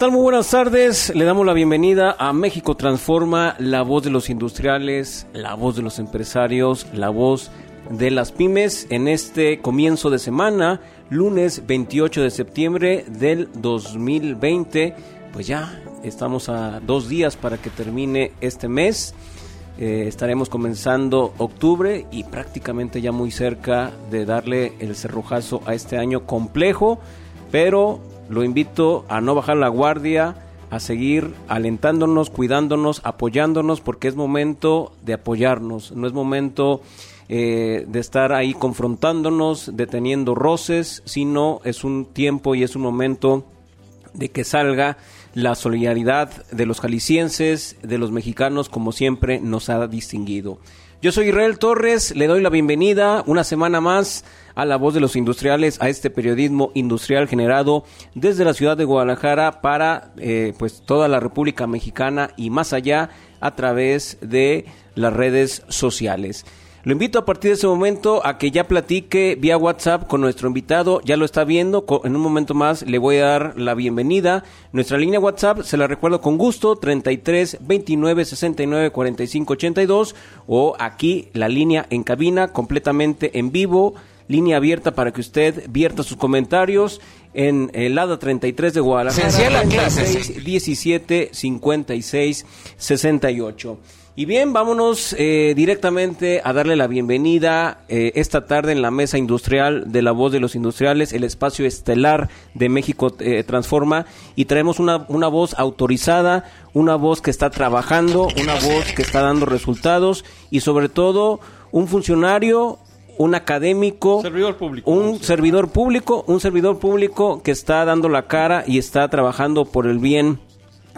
tal? Muy buenas tardes. Le damos la bienvenida a México Transforma, la voz de los industriales, la voz de los empresarios, la voz de las pymes en este comienzo de semana, lunes 28 de septiembre del 2020. Pues ya estamos a dos días para que termine este mes. Eh, estaremos comenzando octubre y prácticamente ya muy cerca de darle el cerrojazo a este año complejo, pero lo invito a no bajar la guardia, a seguir alentándonos, cuidándonos, apoyándonos, porque es momento de apoyarnos, no es momento eh, de estar ahí confrontándonos, deteniendo roces, sino es un tiempo y es un momento de que salga la solidaridad de los jaliscienses, de los mexicanos, como siempre nos ha distinguido. Yo soy Israel Torres, le doy la bienvenida una semana más a la voz de los industriales, a este periodismo industrial generado desde la ciudad de Guadalajara para eh, pues toda la República Mexicana y más allá a través de las redes sociales. Lo invito a partir de ese momento a que ya platique vía WhatsApp con nuestro invitado. Ya lo está viendo. En un momento más le voy a dar la bienvenida. Nuestra línea WhatsApp, se la recuerdo con gusto, 33 29 69 45 82. O aquí la línea en cabina, completamente en vivo. Línea abierta para que usted vierta sus comentarios en el ADA 33 de Guadalajara. 17 56 68. Y bien, vámonos eh, directamente a darle la bienvenida eh, esta tarde en la mesa industrial de la voz de los industriales, el espacio estelar de México eh, Transforma, y traemos una, una voz autorizada, una voz que está trabajando, una voz que está dando resultados y sobre todo un funcionario un académico, servidor público, un servidor público, un servidor público que está dando la cara y está trabajando por el bien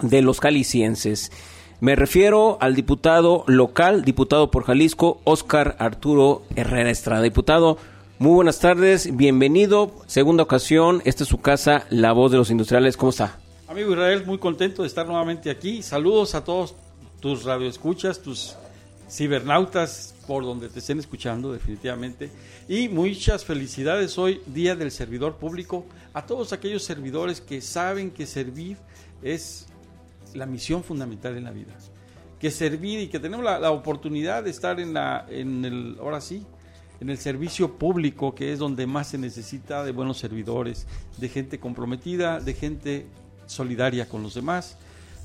de los calicienses. Me refiero al diputado local, diputado por Jalisco, Óscar Arturo Herrera Estrada. Diputado, muy buenas tardes, bienvenido. Segunda ocasión, esta es su casa, La Voz de los Industriales. ¿Cómo está? Amigo Israel, muy contento de estar nuevamente aquí. Saludos a todos tus radioescuchas, tus cibernautas, por donde te estén escuchando, definitivamente. Y muchas felicidades hoy, Día del Servidor Público, a todos aquellos servidores que saben que servir es la misión fundamental en la vida. Que servir y que tenemos la, oportunidad de estar en, la, en el, ahora sí, en el servicio público, que es donde más se necesita de buenos servidores, de gente comprometida, de gente solidaria con los demás,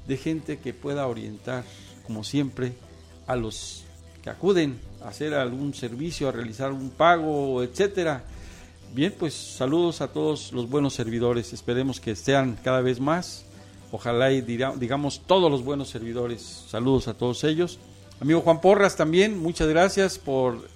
de gente que pueda orientar, como siempre, a los que acuden a hacer algún servicio, a realizar un pago, etcétera. Bien, pues saludos a todos los buenos servidores. Esperemos que sean cada vez más Ojalá y digamos todos los buenos servidores. Saludos a todos ellos. Amigo Juan Porras también, muchas gracias por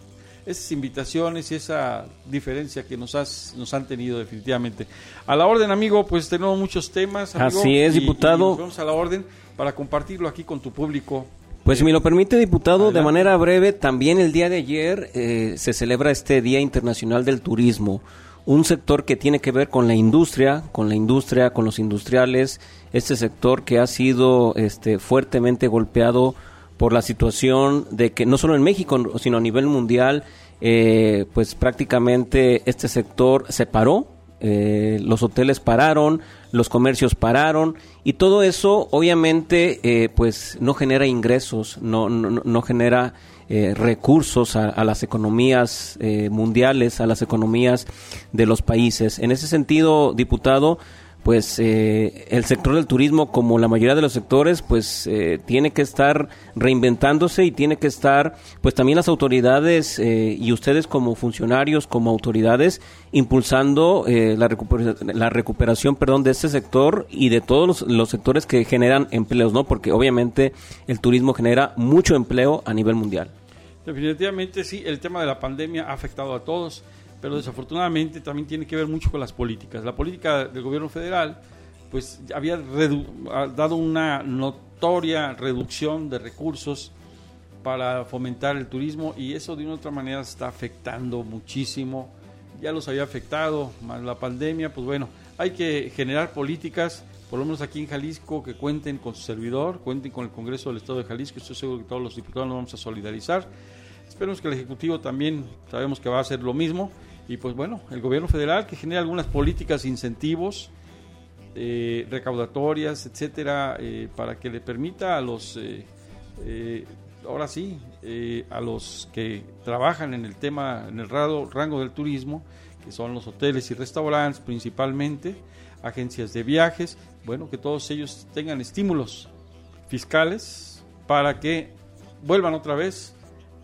esas invitaciones y esa diferencia que nos, has, nos han tenido definitivamente. A la orden, amigo, pues tenemos muchos temas. Así es, diputado. vamos a la orden para compartirlo aquí con tu público. Pues si me lo permite, diputado, de manera breve, también el día de ayer eh, se celebra este Día Internacional del Turismo un sector que tiene que ver con la industria, con la industria, con los industriales, este sector que ha sido este, fuertemente golpeado por la situación de que no solo en México, sino a nivel mundial, eh, pues prácticamente este sector se paró, eh, los hoteles pararon, los comercios pararon y todo eso obviamente eh, pues no genera ingresos, no, no, no genera eh, recursos a, las economías eh, mundiales, a las economías de los países. En ese sentido, diputado, pues eh, el sector del turismo, como la mayoría de los sectores, pues tiene que estar reinventándose y tiene que estar, pues también las autoridades y ustedes como funcionarios, como autoridades, impulsando la, recuperación, la recuperación, perdón, de este sector y de todos los, sectores que generan empleos, ¿no? Porque obviamente el turismo genera mucho empleo a nivel mundial. Definitivamente sí, el tema de la pandemia ha afectado a todos, pero desafortunadamente también tiene que ver mucho con las políticas. La política del gobierno federal pues había dado una notoria reducción de recursos para fomentar el turismo y eso de una otra manera está afectando muchísimo. Ya los había afectado, más la pandemia, pues bueno, hay que generar políticas por lo menos aquí en Jalisco, que cuenten con su servidor, cuenten con el Congreso del Estado de Jalisco. Estoy seguro que todos los diputados nos vamos a solidarizar. Esperemos que el Ejecutivo también sabemos que va a hacer lo mismo. Y pues bueno, el gobierno federal que genere algunas políticas, incentivos, eh, recaudatorias, etcétera, eh, para que le permita a los, eh, ahora sí, a los que trabajan en el tema, en el rango del turismo, que son los hoteles y restaurantes principalmente, agencias de viajes, bueno, que todos ellos tengan estímulos fiscales para que vuelvan otra vez,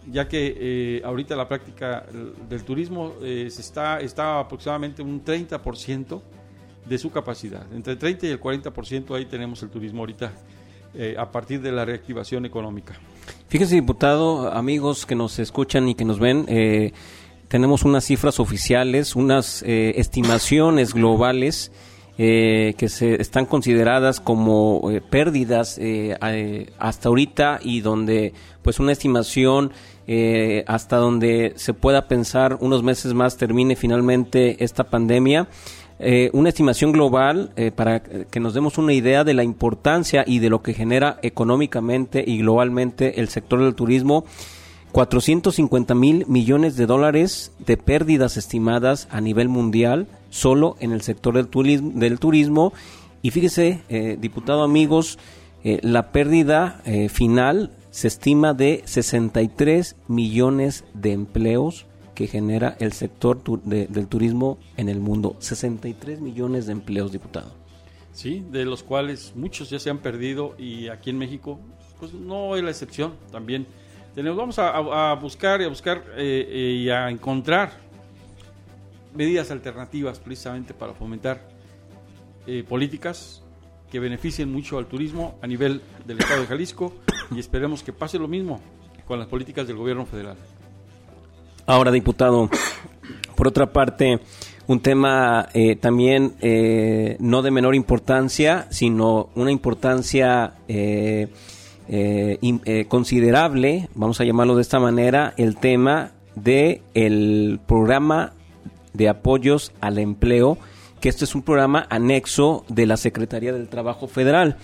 ya que eh, ahorita la práctica del turismo eh, se está, está aproximadamente un 30% de su capacidad. Entre el 30 y el 40% ahí tenemos el turismo ahorita eh, a partir de la reactivación económica. Fíjese, diputado, amigos que nos escuchan y que nos ven, tenemos unas cifras oficiales, unas estimaciones globales eh, que se están consideradas como eh, pérdidas eh, hasta ahorita y donde pues una estimación hasta donde se pueda pensar unos meses más termine finalmente esta pandemia. una estimación global para que nos demos una idea de la importancia y de lo que genera económicamente y globalmente el sector del turismo 450 mil millones de dólares de pérdidas estimadas a nivel mundial solo en el sector del turismo. Del turismo. Y fíjese, eh, diputado amigos, eh, la pérdida eh, final se estima de 63 millones de empleos que genera el sector del turismo en el mundo. 63 millones de empleos, diputado. Sí, de los cuales muchos ya se han perdido y aquí en México, pues no es la excepción también vamos a, buscar y a buscar eh, eh, y a encontrar medidas alternativas precisamente para fomentar eh, políticas que beneficien mucho al turismo a nivel del Estado de Jalisco y esperemos que pase lo mismo con las políticas del gobierno federal. Ahora, diputado, por otra parte, un tema también no de menor importancia, sino una importancia eh, eh, considerable, vamos a llamarlo de esta manera, el tema de el programa de apoyos al empleo, que este es un programa anexo de la Secretaría del Trabajo Federal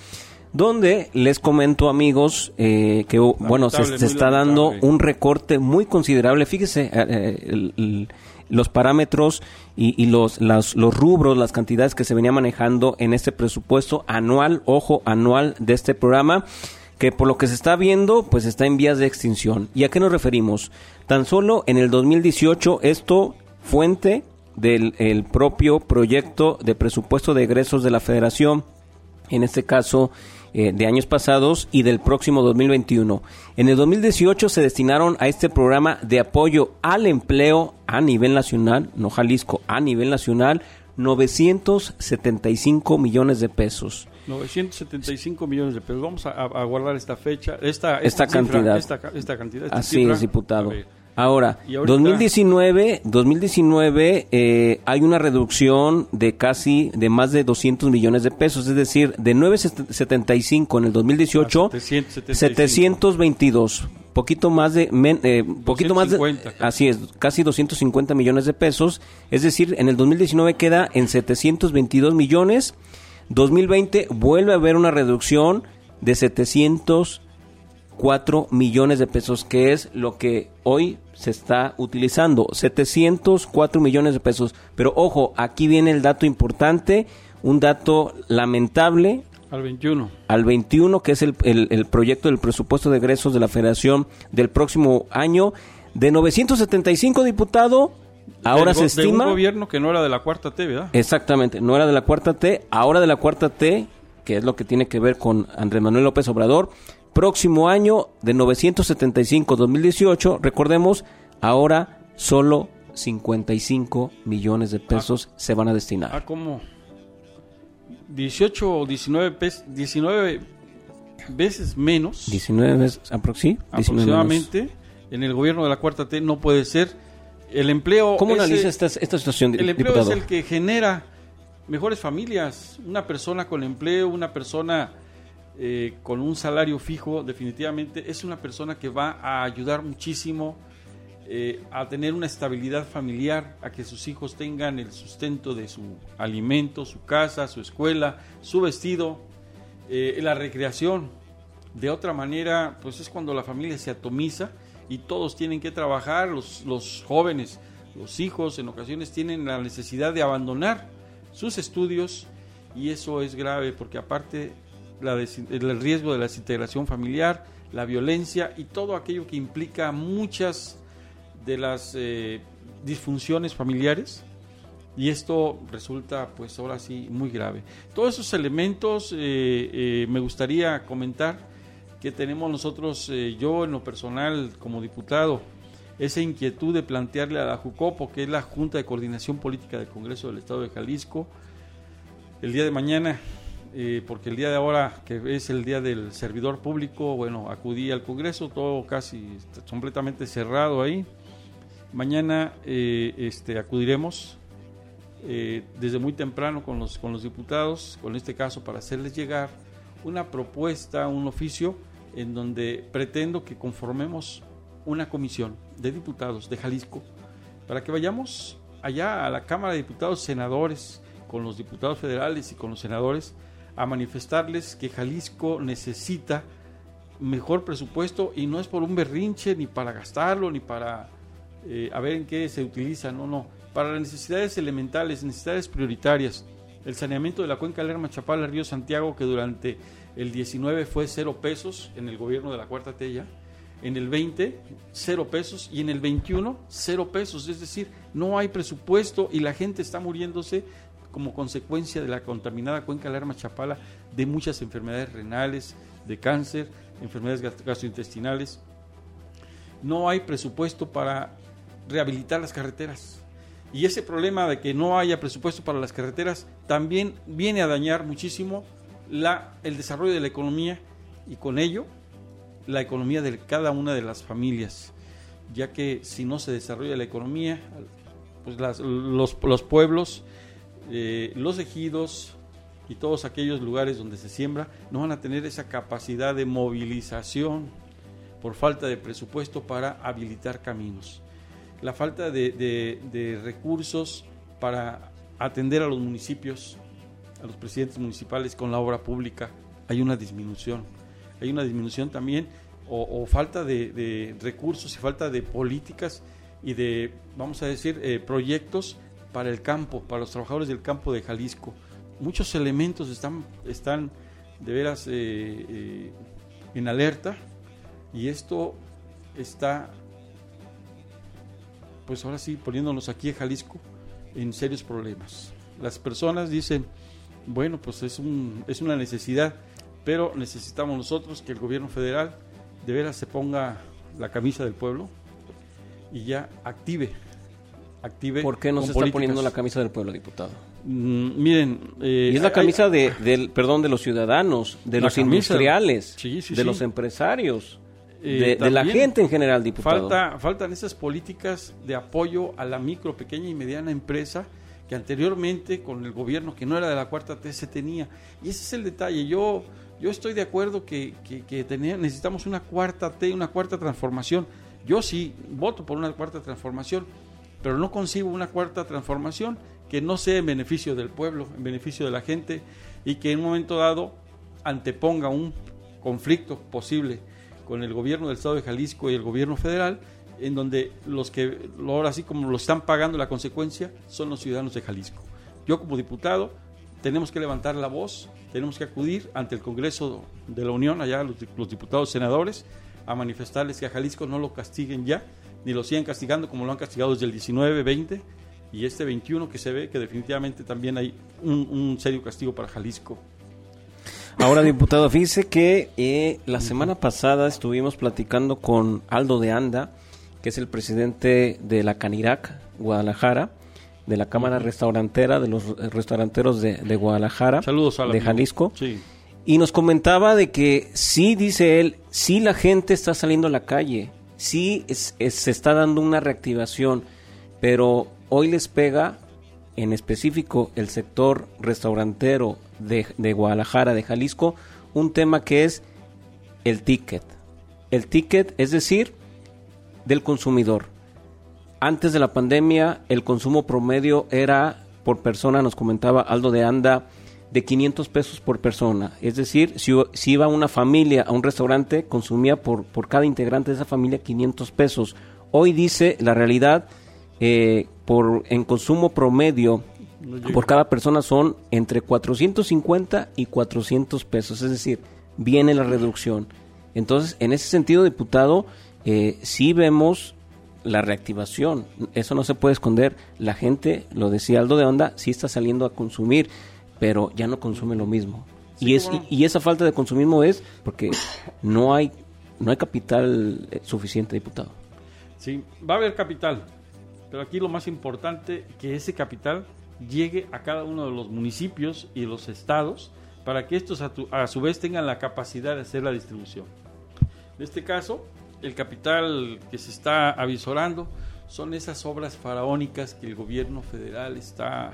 donde les comento amigos eh, que bueno se, está dando un recorte muy considerable. Fíjese los parámetros y, y los, los rubros las cantidades que se venía manejando en este presupuesto anual ojo anual de este programa que por lo que se está viendo, pues está en vías de extinción. ¿Y a qué nos referimos? Tan solo en el 2018, esto fuente del el propio proyecto de presupuesto de egresos de la Federación, en este caso eh, de años pasados y del próximo 2021. En el 2018 se destinaron a este programa de apoyo al empleo a nivel nacional, no Jalisco, a nivel nacional, 975 millones de pesos. 975 millones de pesos. Vamos a, guardar esta fecha, esta, esta, cantidad. Esta, cantidad. Así es, diputado. Ahora, 2019, 2019 eh, hay una reducción de casi de más de 200 millones de pesos, es decir, de 975 en el 2018, 722, poquito más de eh, poquito más de, así es, casi 250 millones de pesos, es decir, en el 2019 queda en 722 millones 2020 vuelve a haber una reducción de 704 millones de pesos, que es lo que hoy se está utilizando. 704 millones de pesos. Pero ojo, aquí viene el dato importante. un dato lamentable Al 21. al 21, que es el, el- el proyecto del presupuesto de egresos de la Federación del próximo año, de 975 diputados, ahora se de estima... un gobierno que no era de la cuarta T, ¿verdad? Exactamente, no era de la cuarta T, ahora de la cuarta T, que es lo que tiene que ver con Andrés Manuel López Obrador. Próximo año de 975-2018, recordemos, ahora solo 55 millones de pesos se van a destinar. Ah, como 18 o 19, pes- 19 veces menos 19 veces aproxi- 19 menos. aproximadamente en el gobierno de la cuarta T no puede ser. El empleo ¿Cómo es analiza el- esta, esta situación, El empleo diputado? es el que genera mejores familias. Una persona con empleo, una persona eh, con un salario fijo, definitivamente es una persona que va a ayudar muchísimo eh, a tener una estabilidad familiar, a que sus hijos tengan el sustento de su alimento, su casa, su escuela, su vestido, eh, la recreación. De otra manera, pues es cuando la familia se atomiza y todos tienen que trabajar, los, los jóvenes, los hijos en ocasiones tienen la necesidad de abandonar sus estudios y eso es grave porque aparte la el riesgo de la desintegración familiar, la violencia y todo aquello que implica muchas de las eh, disfunciones familiares y esto resulta pues ahora sí muy grave. Todos esos elementos eh, eh, me gustaría comentar que tenemos nosotros, eh, yo en lo personal como diputado, esa inquietud de plantearle a la JUCOPO, que es la Junta de Coordinación Política del Congreso del Estado de Jalisco, el día de mañana, eh, porque el día de ahora, que es el día del servidor público, bueno, acudí al Congreso, todo casi completamente cerrado ahí. Mañana eh, este, acudiremos desde muy temprano con los, con los diputados, con este caso para hacerles llegar una propuesta, un oficio, en donde pretendo que conformemos una comisión de diputados de Jalisco para que vayamos allá a la Cámara de Diputados, senadores, con los diputados federales y con los senadores, a manifestarles que Jalisco necesita mejor presupuesto y no es por un berrinche, ni para gastarlo, ni para eh, ver en qué se utiliza, no, no, para las necesidades elementales, necesidades prioritarias. El saneamiento de la cuenca Lerma Chapala, Río Santiago, que durante el 19 fue cero pesos en el gobierno de la Cuarta Tella, en el 20 cero pesos y en el 21 cero pesos, es decir, no hay presupuesto y la gente está muriéndose como consecuencia de la contaminada cuenca Lerma Chapala de muchas enfermedades renales, de cáncer, enfermedades gastro- gastrointestinales. No hay presupuesto para rehabilitar las carreteras. Y ese problema de que no haya presupuesto para las carreteras también viene a dañar muchísimo la, el desarrollo de la economía y con ello la economía de cada una de las familias, ya que si no se desarrolla la economía, pues las- los, los pueblos, eh, los ejidos y todos aquellos lugares donde se siembra no van a tener esa capacidad de movilización por falta de presupuesto para habilitar caminos. La falta de- de recursos para atender a los municipios, a los presidentes municipales con la obra pública, hay una disminución. Hay una disminución también o, falta de, de recursos y falta de políticas y de, vamos a decir, eh, proyectos para el campo, para los trabajadores del campo de Jalisco. Muchos elementos están, están de veras eh, eh, en alerta y esto está, pues ahora sí, poniéndonos aquí en Jalisco en serios problemas. Las personas dicen, bueno, pues es, un, es una necesidad, pero necesitamos nosotros que el gobierno federal de veras se ponga la camisa del pueblo y ya active. active ¿Por qué no se está políticas. poniendo la camisa del pueblo, diputado? Mm, miren, eh, Y es la hay- camisa de, del, perdón, de los ciudadanos, de los camisa. industriales, Sí, sí, de sí. los empresarios, Eh, de, de la gente en general, diputado. Falta, faltan esas políticas de apoyo a la micro, pequeña y mediana empresa que anteriormente con el gobierno que no era de la cuarta T se tenía. Y ese es el detalle. Yo, yo estoy de acuerdo que, que, necesitamos una cuarta T, una cuarta transformación. Yo sí voto por una cuarta transformación, pero no concibo una cuarta transformación que no sea en beneficio del pueblo, en beneficio de la gente y que en un momento dado anteponga un conflicto posible con el gobierno del estado de Jalisco y el gobierno federal, en donde los que ahora sí como lo están pagando la consecuencia son los ciudadanos de Jalisco. Yo como diputado tenemos que levantar la voz, tenemos que acudir ante el Congreso de la Unión, allá los, los diputados senadores, a manifestarles que a Jalisco no lo castiguen ya, ni lo sigan castigando como lo han castigado desde el 19, 20 y este 21 que se ve que definitivamente también hay un, un serio castigo para Jalisco. Ahora, diputado, fíjese que eh, la semana pasada estuvimos platicando con Aldo de Anda, que es el presidente de la Canirac, Guadalajara, de la Cámara Restaurantera, de los restauranteros de, de Guadalajara, Saludos al de. Jalisco. Sí. Y nos comentaba de que sí, dice él, sí la gente está saliendo a la calle, sí es- es- se está dando una reactivación, pero hoy les pega en específico el sector restaurantero de, de Guadalajara, de Jalisco, un tema que es el ticket. El ticket, es decir, del consumidor. Antes de la pandemia, el consumo promedio era por persona, nos comentaba Aldo de Anda, de 500 pesos por persona. Es decir, si, si iba una familia a un restaurante, consumía por, por cada integrante de esa familia 500 pesos. Hoy dice la realidad, eh, por, en consumo promedio por cada persona son entre 450 y 400 pesos. Es decir, viene la reducción. Entonces, en ese sentido, diputado, eh, sí vemos la reactivación. Eso no se puede esconder. La gente, lo decía Aldo de Onda, sí está saliendo a consumir, pero ya no consume lo mismo. Sí, y, es, y, y esa falta de consumismo es porque no hay, no hay capital eh, suficiente, diputado. Sí, va a haber capital, pero aquí lo más importante que ese capital llegue a cada uno de los municipios y los estados para que estos a, tu- a su vez tengan la capacidad de hacer la distribución. En este caso, el capital que se está avisorando son esas obras faraónicas que el gobierno federal está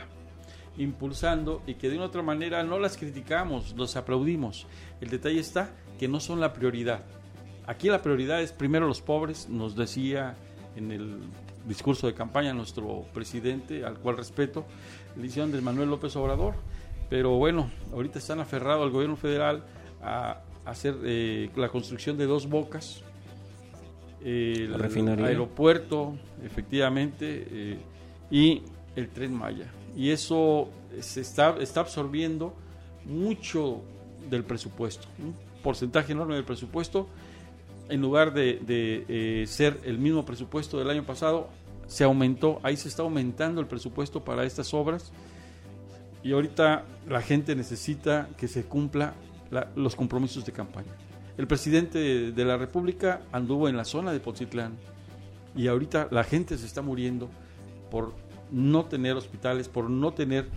impulsando y que de una otra manera no las criticamos, los aplaudimos. El detalle está que no son la prioridad. Aquí la prioridad es primero los pobres, nos decía en el discurso de campaña nuestro presidente, al cual respeto, dice Andrés Manuel López Obrador. Pero bueno, ahorita están aferrados al gobierno federal a hacer eh, la construcción de dos bocas, el refinería. aeropuerto, efectivamente, eh, y el tren Maya. Y eso se está, está absorbiendo mucho del presupuesto, un porcentaje enorme del presupuesto. En lugar de, de, eh, ser el mismo presupuesto del año pasado, se aumentó, ahí se está aumentando el presupuesto para estas obras. Y ahorita la gente necesita que se cumpla la- los compromisos de campaña. El presidente de, de la República anduvo en la zona de Poncitlán y ahorita la gente se está muriendo por no tener hospitales, por no tener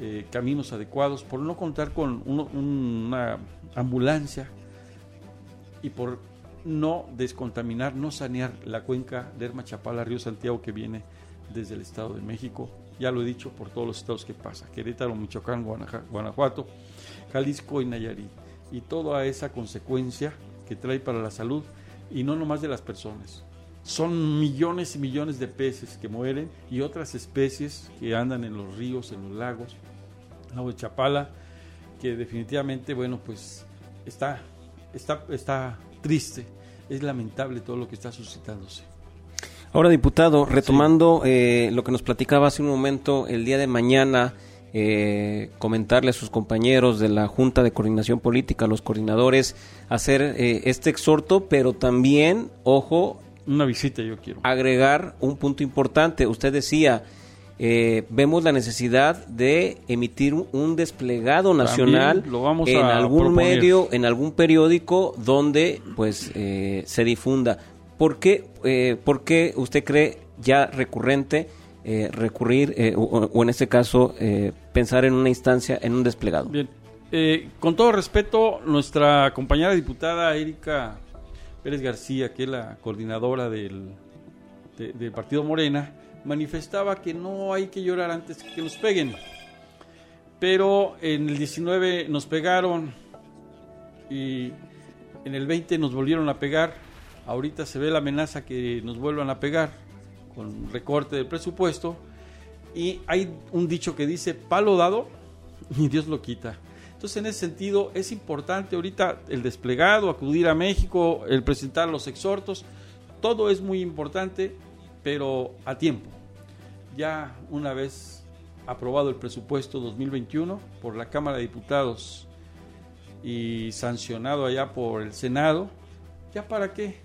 eh, caminos adecuados, por no contar con una ambulancia y por no descontaminar, no sanear la cuenca Lerma Chapala, Río Santiago que viene desde el Estado de México. Ya lo he dicho por todos los estados que pasa, Querétaro, Michoacán, Guanajuato, Jalisco y Nayarit. Y toda esa consecuencia que trae para la salud y no nomás de las personas. Son millones y millones de peces que mueren y otras especies que andan en los ríos, en los lagos, lago de Chapala, que definitivamente, bueno, pues está, está, está triste, es lamentable todo lo que está suscitándose. Ahora, diputado, retomando eh, lo que nos platicaba hace un momento, el día de mañana, eh, comentarle a sus compañeros de la Junta de Coordinación Política, a los coordinadores, hacer eh, este exhorto, pero también, ojo, Una visita yo quiero. agregar un punto importante. Usted decía, eh, vemos la necesidad de emitir un, desplegado nacional lo vamos en a algún proponer. medio, en algún periódico donde pues eh, se difunda. ¿Por qué, eh, por qué usted cree ya recurrente eh, recurrir, eh, o, en este caso, eh, pensar en una instancia, en un desplegado? Bien, eh, con todo respeto, nuestra compañera diputada Erika Pérez García, que es la coordinadora del, de- del Partido Morena, manifestaba que no hay que llorar antes que nos peguen. Pero en el 19 nos pegaron y en el 20 nos volvieron a pegar. Ahorita se ve la amenaza que nos vuelvan a pegar con recorte del presupuesto. Y hay un dicho que dice, palo dado y Dios lo quita. Entonces, en ese sentido, es importante ahorita el desplegado, acudir a México, el presentar los exhortos, todo es muy importante, pero a tiempo. Ya una vez aprobado el presupuesto 2021 por la Cámara de Diputados y sancionado allá por el Senado, ¿ya para qué?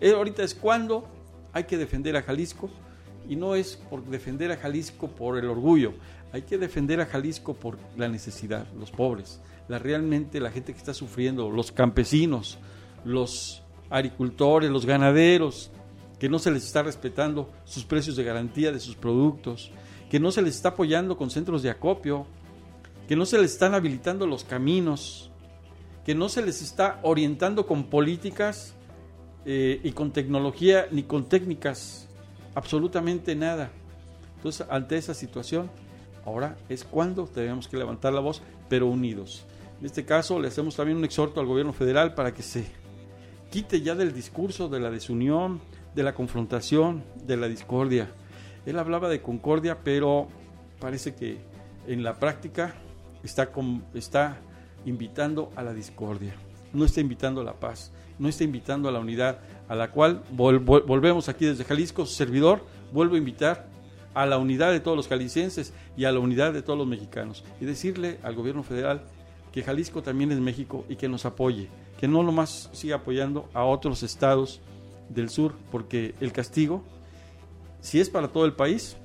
Eh, ahorita es cuando hay que defender a Jalisco y no es por defender a Jalisco por el orgullo, hay que defender a Jalisco por la necesidad, los pobres, la realmente la gente que está sufriendo, los campesinos, los agricultores, los ganaderos, que no se les está respetando sus precios de garantía de sus productos, que no se les está apoyando con centros de acopio, que no se les están habilitando los caminos, que no se les está orientando con políticas eh, y con tecnología ni con técnicas, absolutamente nada. Entonces, ante esa situación, ahora es cuando tenemos que levantar la voz, pero unidos. En este caso, le hacemos también un exhorto al gobierno federal para que se quite ya del discurso de la desunión, de la confrontación, de la discordia. Él hablaba de concordia, pero parece que en la práctica está, está invitando a la discordia, no está invitando a la paz, no está invitando a la unidad, a la cual volvemos aquí desde Jalisco, servidor, vuelvo a invitar a la unidad de todos los jaliscienses y a la unidad de todos los mexicanos y decirle al gobierno federal que Jalisco también es México y que nos apoye, que no nomás siga apoyando a otros estados del sur, porque el castigo, si es para todo el país,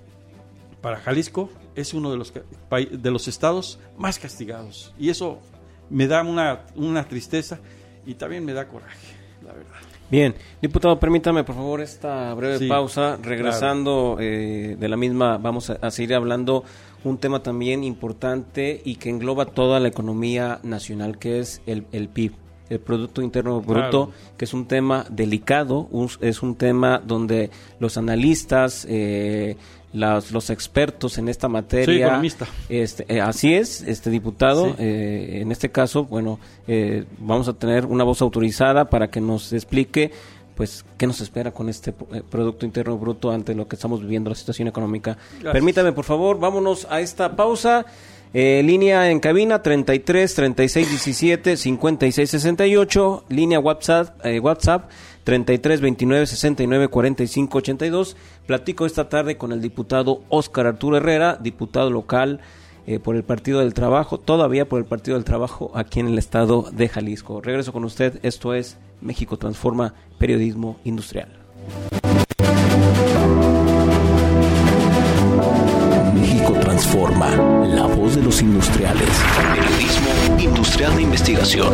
para Jalisco es uno de los, de los estados más castigados. Y eso me da una, una tristeza y también me da coraje, la verdad. Bien, diputado, permítame por favor esta breve pausa. Regresando eh, de la misma, vamos a, seguir hablando un tema también importante y que engloba toda la economía nacional, que es el, el PIB el Producto Interno Bruto, que es un tema delicado, es un tema donde los analistas, eh, los expertos en esta materia, este, eh, así es, este diputado, eh, en este caso, bueno, vamos a tener una voz autorizada para que nos explique pues qué nos espera con este Producto Interno Bruto ante lo que estamos viviendo, la situación económica. Permítame, por favor, vámonos a esta pausa. Eh, línea en cabina 33 36 17 56 68. Línea WhatsApp, eh, WhatsApp 33 29 69 45 82. Platico esta tarde con el diputado Óscar Arturo Herrera, diputado local eh, por el Partido del Trabajo, todavía por el Partido del Trabajo aquí en el estado de Jalisco. Regreso con usted. Esto es México Transforma Periodismo Industrial. Transforma, la voz de los industriales. Periodismo industrial de investigación.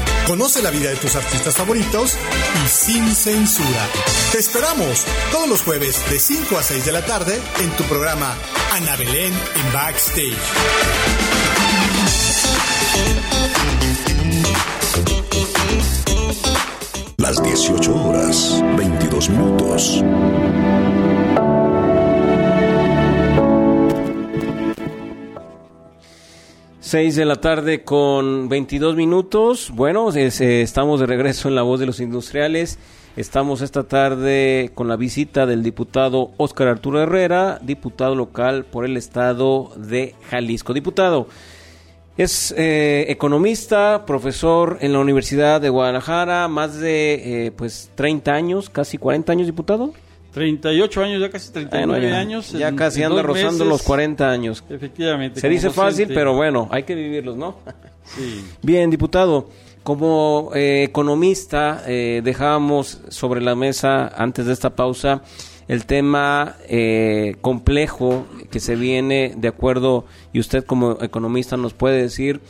Conoce la vida de tus artistas favoritos y sin censura. Te esperamos todos los jueves de 5 a 6 de la tarde en tu programa Ana Belén en Backstage. Las 18 horas, 22 minutos. 6 de la tarde con 22 minutos. Bueno, eh, estamos de regreso en La Voz de los Industriales. Estamos esta tarde con la visita del diputado Óscar Arturo Herrera, diputado local por el estado de Jalisco. Diputado, es eh, economista, profesor en la Universidad de Guadalajara, más de eh, pues 30 años, casi 40 años, diputado. 38 años, ya casi 39 años. Ya casi anda rozando los 40 años. Efectivamente. Se dice fácil, pero bueno, hay que vivirlos, ¿no? Sí. Bien, diputado, como eh, economista, eh, dejábamos sobre la mesa antes de esta pausa el tema eh, complejo que se viene de acuerdo, y usted como economista nos puede decir,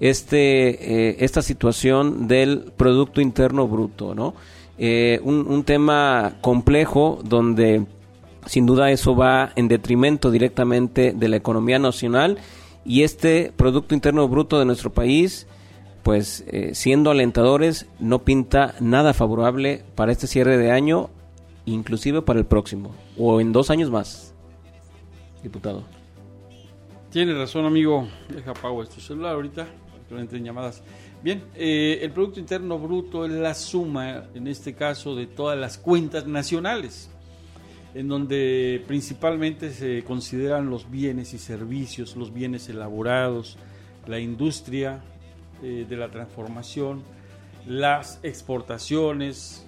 este, esta situación del Producto Interno Bruto, ¿no? Eh, un, tema complejo donde sin duda eso va en detrimento directamente de la economía nacional y este Producto Interno Bruto de nuestro país, pues eh, siendo alentadores, no pinta nada favorable para este cierre de año, inclusive para el próximo, o en dos años más. diputado. Tiene razón, amigo. Deja pago este celular ahorita, entren llamadas. Bien, eh, el Producto Interno Bruto es la suma, en este caso, de todas las cuentas nacionales, en donde principalmente se consideran los bienes y servicios, los bienes elaborados, la industria eh, de la transformación, las exportaciones,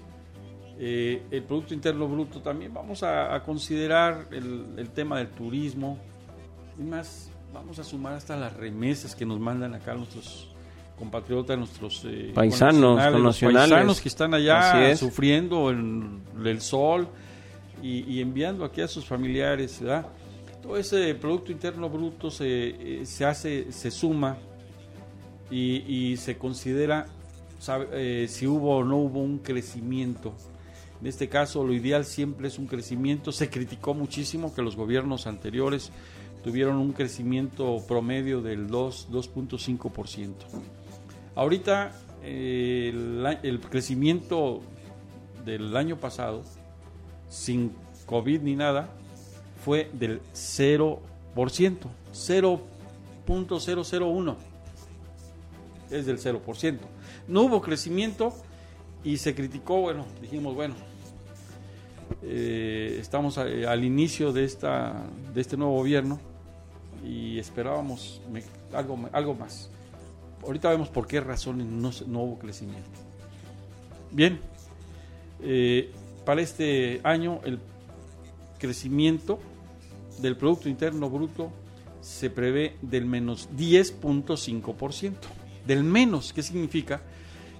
eh, el Producto Interno Bruto también. Vamos a, considerar el tema del turismo y más vamos a sumar hasta las remesas que nos mandan acá nuestros compatriotas, nuestros eh, Paisanos, connacionales, los connacionales. paisanos que están allá es. sufriendo en el sol y, y enviando aquí a sus familiares, ¿verdad? Todo ese Producto Interno Bruto se, eh, se hace, se suma y, y se considera sabe, eh, si hubo o no hubo un crecimiento. En este caso, lo ideal siempre es un crecimiento. Se criticó muchísimo que los gobiernos anteriores tuvieron un crecimiento promedio del 2, 2.5%. Ahorita eh, el, crecimiento del año pasado, sin COVID ni nada, fue del 0%, 0.001 es del 0%. No hubo crecimiento y se criticó, bueno, dijimos, bueno, eh, estamos a- al inicio de, esta, de este nuevo gobierno y esperábamos me- algo, algo más. Ahorita vemos por qué razones no, no hubo crecimiento. Bien, eh, para este año el crecimiento del Producto Interno Bruto se prevé del menos 10.5%. Del menos, ¿qué significa?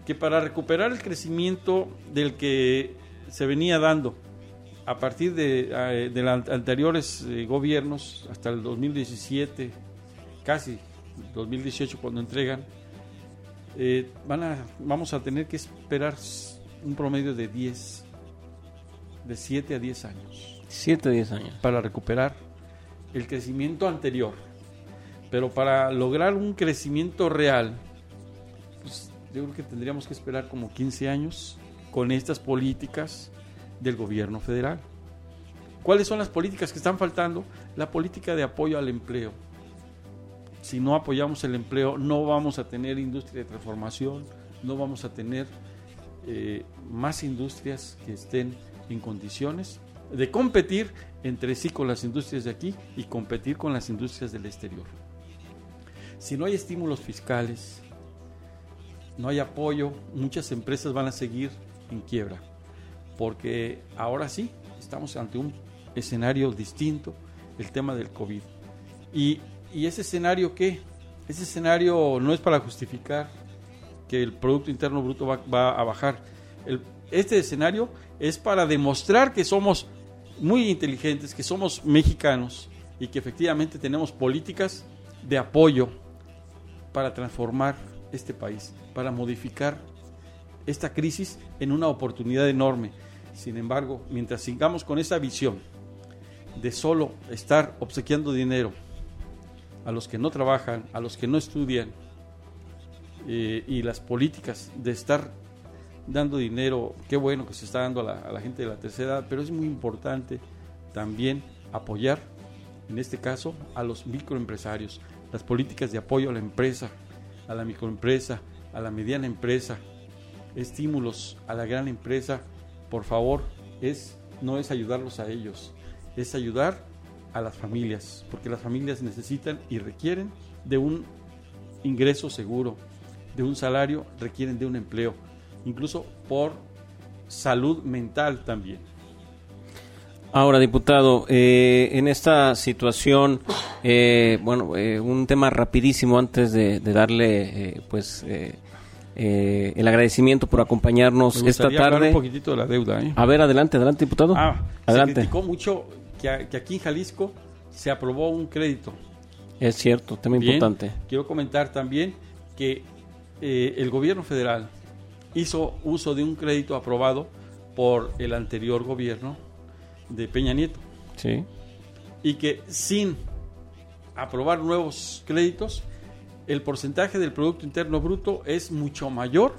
Que para recuperar el crecimiento del que se venía dando a partir de, eh, los anteriores eh, gobiernos, hasta el 2017, casi 2018 cuando entregan, eh, van a, vamos a tener que esperar un promedio de 10, de 7 a 10 años 7 10 años. para recuperar el crecimiento anterior. Pero para lograr un crecimiento real, pues yo creo que tendríamos que esperar como 15 años con estas políticas del gobierno federal. ¿Cuáles son las políticas que están faltando? La política de apoyo al empleo. Si no apoyamos el empleo, no vamos a tener industria de transformación, no vamos a tener eh, más industrias que estén en condiciones de competir entre sí con las industrias de aquí y competir con las industrias del exterior. Si no hay estímulos fiscales, no hay apoyo, muchas empresas van a seguir en quiebra, porque ahora sí estamos ante un escenario distinto, el tema del COVID. Y, y ese escenario, ¿qué? Ese escenario no es para justificar que el Producto Interno Bruto va, a bajar. El- este escenario es para demostrar que somos muy inteligentes, que somos mexicanos y que efectivamente tenemos políticas de apoyo para transformar este país, para modificar esta crisis en una oportunidad enorme. Sin embargo, mientras sigamos con esa visión de solo estar obsequiando dinero a los que no trabajan, a los que no estudian, eh, y las políticas de estar dando dinero, qué bueno que se está dando a la, a la gente de la tercera edad, pero es muy importante también apoyar, en este caso, a los microempresarios, las políticas de apoyo a la empresa, a la microempresa, a la mediana empresa, estímulos a la gran empresa, por favor, es no es ayudarlos a ellos, es ayudar a las familias, porque las familias necesitan y requieren de un ingreso seguro, de un salario, requieren de un empleo, incluso por salud mental también. Ahora, diputado, eh, en esta situación, eh, bueno, eh, un tema rapidísimo antes de, de darle, eh, pues, eh, el agradecimiento por acompañarnos Me esta hablar tarde. un poquito de la deuda. A ver, adelante, adelante, diputado. Ah, se adelante. criticó mucho que, aquí en Jalisco se aprobó un crédito. Es cierto, tema Bien, importante. Quiero comentar también que eh, el gobierno federal hizo uso de un crédito aprobado por el anterior gobierno de Peña Nieto Sí. y que sin aprobar nuevos créditos, el porcentaje del Producto Interno Bruto es mucho mayor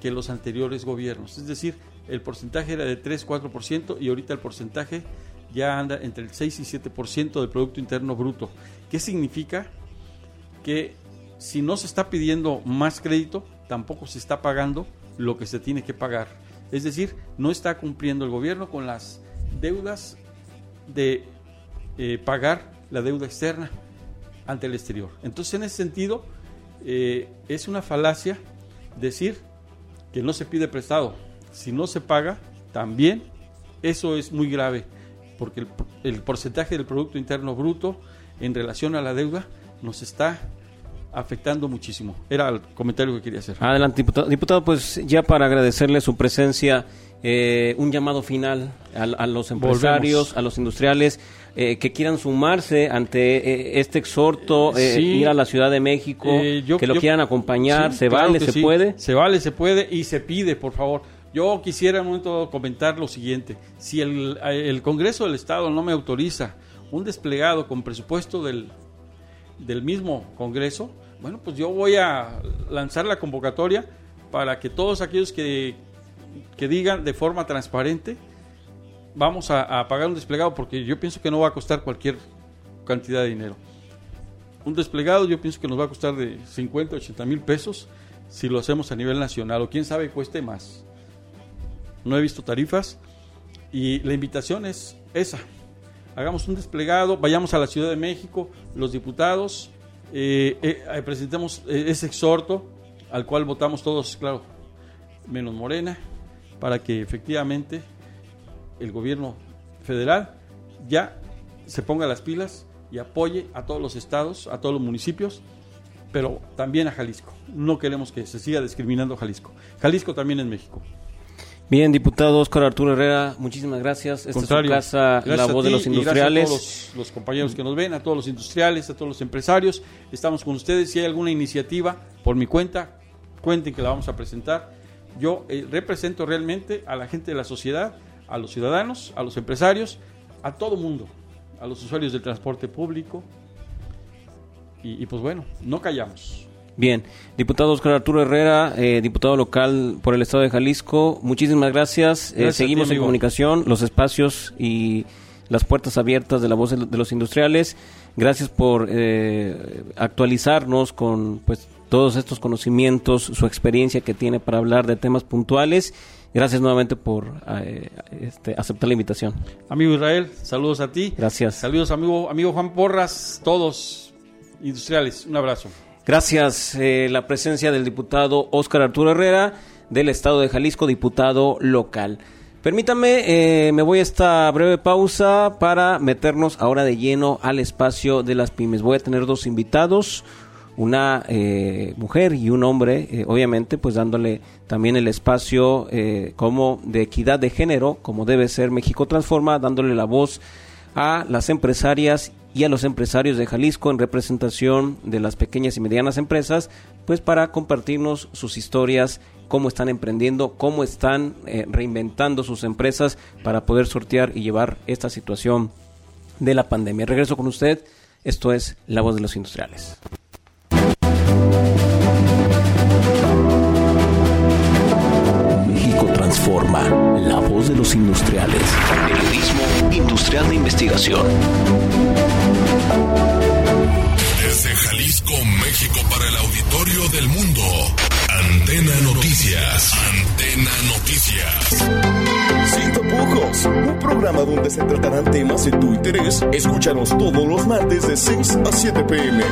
que los anteriores gobiernos. Es decir, el porcentaje era de 3-4% y ahorita el porcentaje ya anda entre el 6 y 7% del Producto Interno Bruto. ¿Qué significa? Que si no se está pidiendo más crédito, tampoco se está pagando lo que se tiene que pagar. Es decir, no está cumpliendo el gobierno con las deudas de eh, pagar la deuda externa ante el exterior. Entonces, en ese sentido, eh, es una falacia decir que no se pide prestado. Si no se paga, también eso es muy grave, porque el, el porcentaje del Producto Interno Bruto en relación a la deuda nos está afectando muchísimo. Era el comentario que quería hacer. Adelante, diputado. Diputado, pues ya para agradecerle su presencia, eh, un llamado final a, a los empresarios, Volvemos. a los industriales eh, que quieran sumarse ante eh, este exhorto, eh, Sí. ir a la Ciudad de México, Eh, yo- que lo yo- quieran acompañar, Sí, se claro vale, se sí. puede. Se vale, se puede y se pide, por favor. Yo quisiera en un momento comentar lo siguiente. Si el, el Congreso del Estado no me autoriza un desplegado con presupuesto del, del mismo Congreso, bueno, pues yo voy a lanzar la convocatoria para que todos aquellos que, que digan de forma transparente, vamos a, a pagar un desplegado, porque yo pienso que no va a costar cualquier cantidad de dinero. Un desplegado yo pienso que nos va a costar de 50, 80 mil pesos si lo hacemos a nivel nacional, o quién sabe cueste más. No he visto tarifas y la invitación es esa. Hagamos un desplegado, vayamos a la Ciudad de México, los diputados, eh, eh, presentemos eh, ese exhorto al cual votamos todos, claro, menos Morena, para que efectivamente el gobierno federal ya se ponga las pilas y apoye a todos los estados, a todos los municipios, pero también a Jalisco. No queremos que se siga discriminando a Jalisco. Jalisco también es México. Bien, diputado Óscar Arturo Herrera, muchísimas gracias. Esta Contrario. es su casa, Gracias la voz de los industriales. a todos los, los compañeros que nos ven, a todos los industriales, a todos los empresarios. Estamos con ustedes. Si hay alguna iniciativa por mi cuenta, cuenten que la vamos a presentar. Yo eh, represento realmente a la gente de la sociedad, a los ciudadanos, a los empresarios, a todo mundo, a los usuarios del transporte público. Y, y pues bueno, no callamos. Bien, diputado Óscar Arturo Herrera, eh, diputado local por el Estado de Jalisco, muchísimas gracias. Eh, ti, seguimos en comunicación, los espacios y las puertas abiertas de la voz de de los industriales. Gracias por eh, actualizarnos con pues todos estos conocimientos, su experiencia que tiene para hablar de temas puntuales. Gracias nuevamente por eh, este, aceptar la invitación. Amigo Israel, saludos a ti. Gracias. Saludos amigo, amigo Juan Porras, todos industriales. Un abrazo. Gracias. eh, la presencia del diputado Óscar Arturo Herrera del Estado de Jalisco, diputado local. Permítame, eh, me voy a esta breve pausa para meternos ahora de lleno al espacio de las pymes. Voy a tener dos invitados, una eh, mujer y un hombre, eh, obviamente, pues dándole también el espacio como de equidad de género, como debe ser México Transforma, dándole la voz a las empresarias y a los empresarios de Jalisco en representación de las pequeñas y medianas empresas, pues para compartirnos sus historias, cómo están emprendiendo, cómo están eh, reinventando sus empresas para poder sortear y llevar esta situación de la pandemia. Regreso con usted, esto es La Voz de los Industriales. México transforma. La voz de los industriales. Periodismo industrial de investigación. Desde Jalisco, México, para el auditorio del mundo. Antena Noticias. Antena Noticias. Sin tapujos, un programa donde se tratarán temas de tu interés. Escúchanos todos los martes de 6 a 7 pm.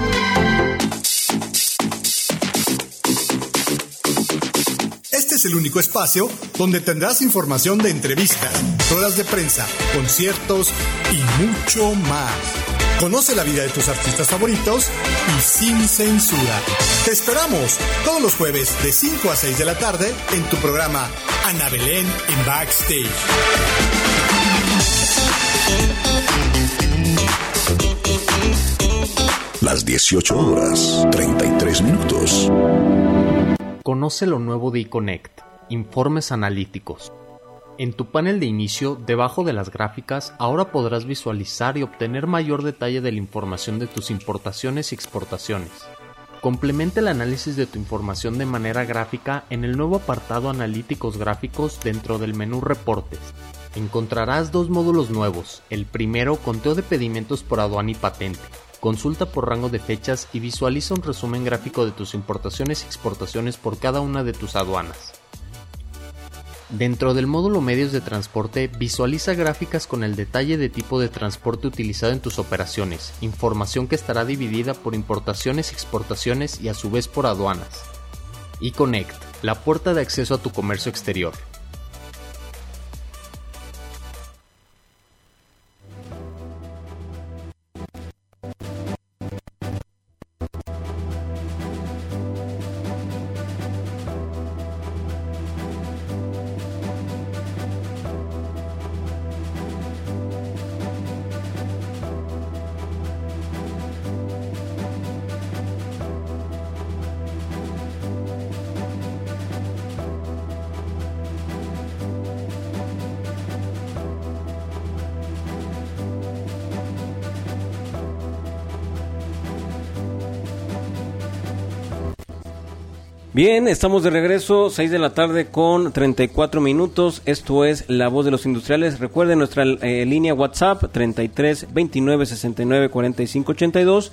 Este es el único espacio donde tendrás información de entrevistas, ruedas de prensa, conciertos y mucho más. Conoce la vida de tus artistas favoritos y sin censura. Te esperamos todos los jueves de 5 a 6 de la tarde en tu programa Ana Belén en Backstage. Las 18 horas, 33 minutos. Conoce lo nuevo de eConnect, informes analíticos. En tu panel de inicio, debajo de las gráficas, ahora podrás visualizar y obtener mayor detalle de la información de tus importaciones y exportaciones. Complementa el análisis de tu información de manera gráfica en el nuevo apartado Analíticos gráficos dentro del menú Reportes. Encontrarás dos módulos nuevos. El primero, conteo de pedimentos por aduana y patente. Consulta por rango de fechas y visualiza un resumen gráfico de tus importaciones y exportaciones por cada una de tus aduanas. Dentro del módulo medios de transporte, visualiza gráficas con el detalle de tipo de transporte utilizado en tus operaciones, información que estará dividida por importaciones, exportaciones y a su vez por aduanas. eConnect, la puerta de acceso a tu comercio exterior. Bien, estamos de regreso, 6 de la tarde con 34 minutos. Esto es La Voz de los Industriales. Recuerden nuestra eh, línea WhatsApp 33 29 69 45 82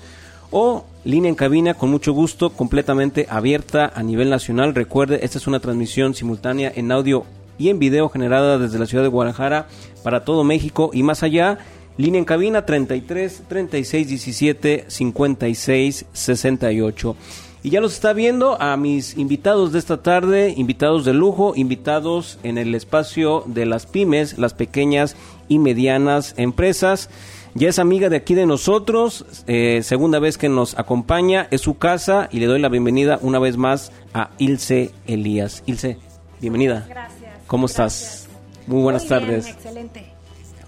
o línea en cabina con mucho gusto, completamente abierta a nivel nacional. Recuerde, esta es una transmisión simultánea en audio y en video generada desde la ciudad de Guadalajara para todo México y más allá. Línea en cabina 33 36 17 56 68. Y ya los está viendo a mis invitados de esta tarde, invitados de lujo, invitados en el espacio de las pymes, las pequeñas y medianas empresas. Ya es amiga de aquí de nosotros, eh, segunda vez que nos acompaña, es su casa y le doy la bienvenida una vez más a Ilse Elías. Ilse, bienvenida. Gracias. ¿Cómo estás? Muy buenas tardes. excelente.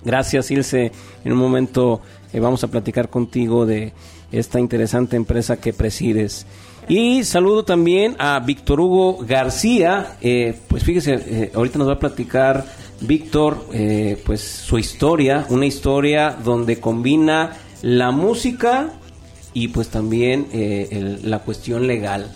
Gracias, Ilse. En un momento eh, vamos a platicar contigo de esta interesante empresa que presides. Y saludo también a Víctor Hugo García. Eh, pues fíjese, eh, ahorita nos va a platicar Víctor, eh, pues su historia, una historia donde combina la música y pues también la cuestión legal.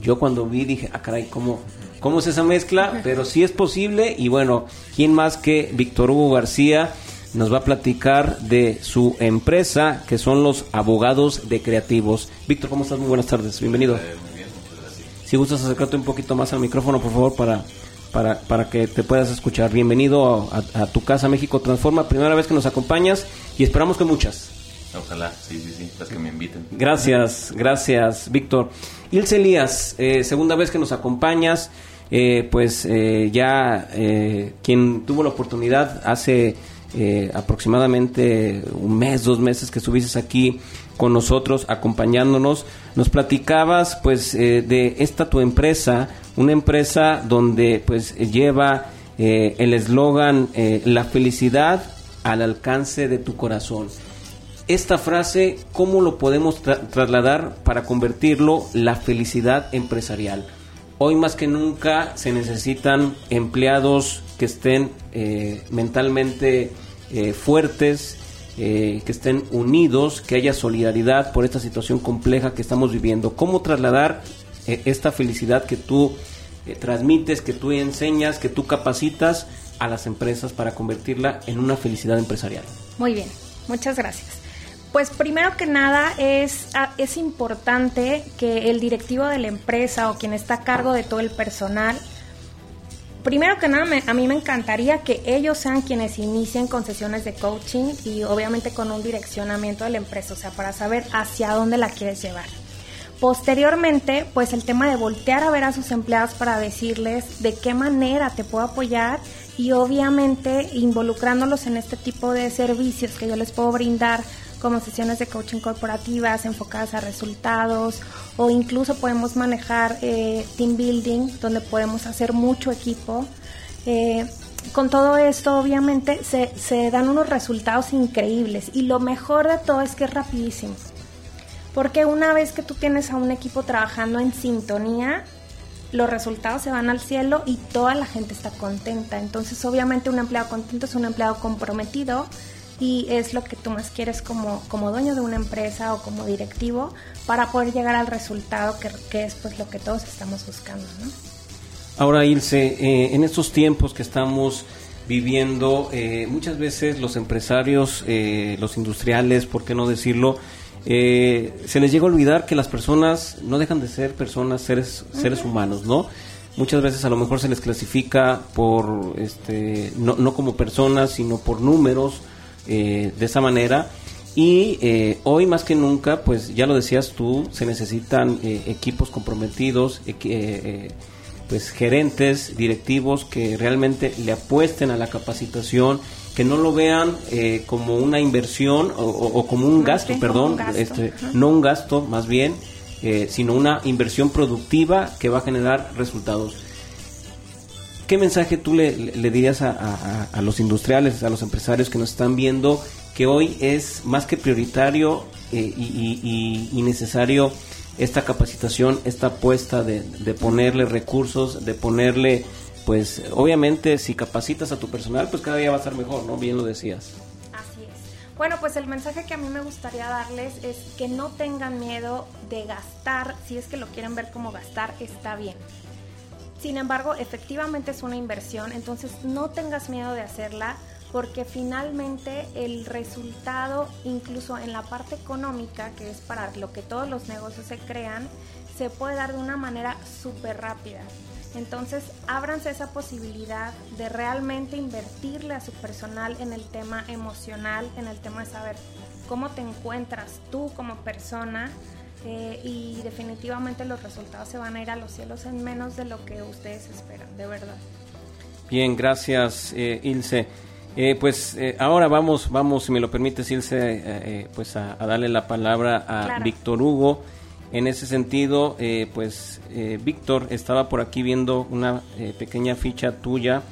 Yo cuando vi dije, ah caray, ¿cómo, ¿cómo es esa mezcla? Pero sí es posible y bueno, ¿quién más que Víctor Hugo García? Nos va a platicar de su empresa, que son los abogados de creativos. Víctor, ¿cómo estás? Muy buenas tardes, bienvenido. muy bien, gracias. Si gustas acercarte un poquito más al micrófono, por favor, para, para, para que te puedas escuchar. Bienvenido a, tu casa México Transforma, primera vez que nos acompañas y esperamos que muchas. Ojalá, sí, sí, sí, las que me inviten. Gracias, gracias, Víctor. Ilse Elías, eh, segunda vez que nos acompañas. Eh, pues eh, ya quien tuvo la oportunidad hace eh, aproximadamente un mes, dos meses que estuviste aquí con nosotros, acompañándonos, nos platicabas pues eh, de esta tu empresa, una empresa donde pues lleva eh, el eslogan la felicidad al alcance de tu corazón. Esta frase, ¿cómo lo podemos trasladar para convertirlo la felicidad empresarial? Hoy más que nunca se necesitan empleados que estén mentalmente eh, fuertes, eh, que estén unidos, que haya solidaridad por esta situación compleja que estamos viviendo. ¿Cómo trasladar eh, esta felicidad que tú transmites, que tú enseñas, que tú capacitas a las empresas para convertirla en una felicidad empresarial? Muy bien, muchas gracias. Pues primero que nada es, ah, es importante que el directivo de la empresa o quien está a cargo de todo el personal primero que nada, a mí me encantaría que ellos sean quienes inicien con sesiones de coaching y obviamente con un direccionamiento de la empresa, o sea, para saber hacia dónde la quieres llevar. Posteriormente, pues el tema de voltear a ver a sus empleados para decirles de qué manera te puedo apoyar y obviamente involucrándolos en este tipo de servicios que yo les puedo brindar como sesiones de coaching corporativas enfocadas a resultados o incluso podemos manejar eh, team building donde podemos hacer mucho equipo. Eh, con todo esto obviamente se, se dan unos resultados increíbles y lo mejor de todo es que es rapidísimo. Porque una vez que tú tienes a un equipo trabajando en sintonía, los resultados se van al cielo y toda la gente está contenta. Entonces, obviamente, un empleado contento es un empleado comprometido y es lo que tú más quieres como, como dueño de una empresa o como directivo para poder llegar al resultado que, que es pues lo que todos estamos buscando. ¿no? Ahora, Ilse, eh, en estos tiempos que estamos viviendo. Eh, muchas veces los empresarios, eh, los industriales, ¿por qué no decirlo? Eh, se les llega a olvidar que las personas no dejan de ser personas, seres, seres humanos, ¿no? Muchas veces a lo mejor se les clasifica por, este, no, no como personas, sino por números, de esa manera. Y hoy más que nunca, pues ya lo decías tú, se necesitan equipos comprometidos, pues gerentes, directivos que realmente le apuesten a la capacitación, que no lo vean eh, como una inversión o, como un gasto, perdón, Este, no un gasto más bien, eh, sino una inversión productiva que va a generar resultados. ¿Qué mensaje tú le, dirías a, los industriales, a los empresarios que nos están viendo, que hoy es más que prioritario eh, y necesario esta capacitación, esta apuesta de, ponerle recursos, de ponerle, pues obviamente si capacitas a tu personal, pues cada día va a estar mejor, ¿no? Bien lo decías. Bueno, pues el mensaje que a mí me gustaría darles es que no tengan miedo de gastar, si es que lo quieren ver como gastar, está bien. Sin embargo, efectivamente es una inversión, entonces no tengas miedo de hacerla porque finalmente el resultado, incluso en la parte económica, que es para lo que todos los negocios se crean, se puede dar de una manera súper rápida. Entonces, ábranse esa posibilidad de realmente invertirle a su personal en el tema emocional, en el tema de saber cómo te encuentras tú como persona eh, y definitivamente los resultados se van a ir a los cielos en menos de lo que ustedes esperan, de verdad. Bien, gracias eh, Ilse. Eh, pues eh, ahora vamos, vamos, si me lo permite, Ilse, eh, pues a, darle la palabra a Víctor Hugo. En ese sentido, pues Víctor estaba por aquí viendo una pequeña ficha tuya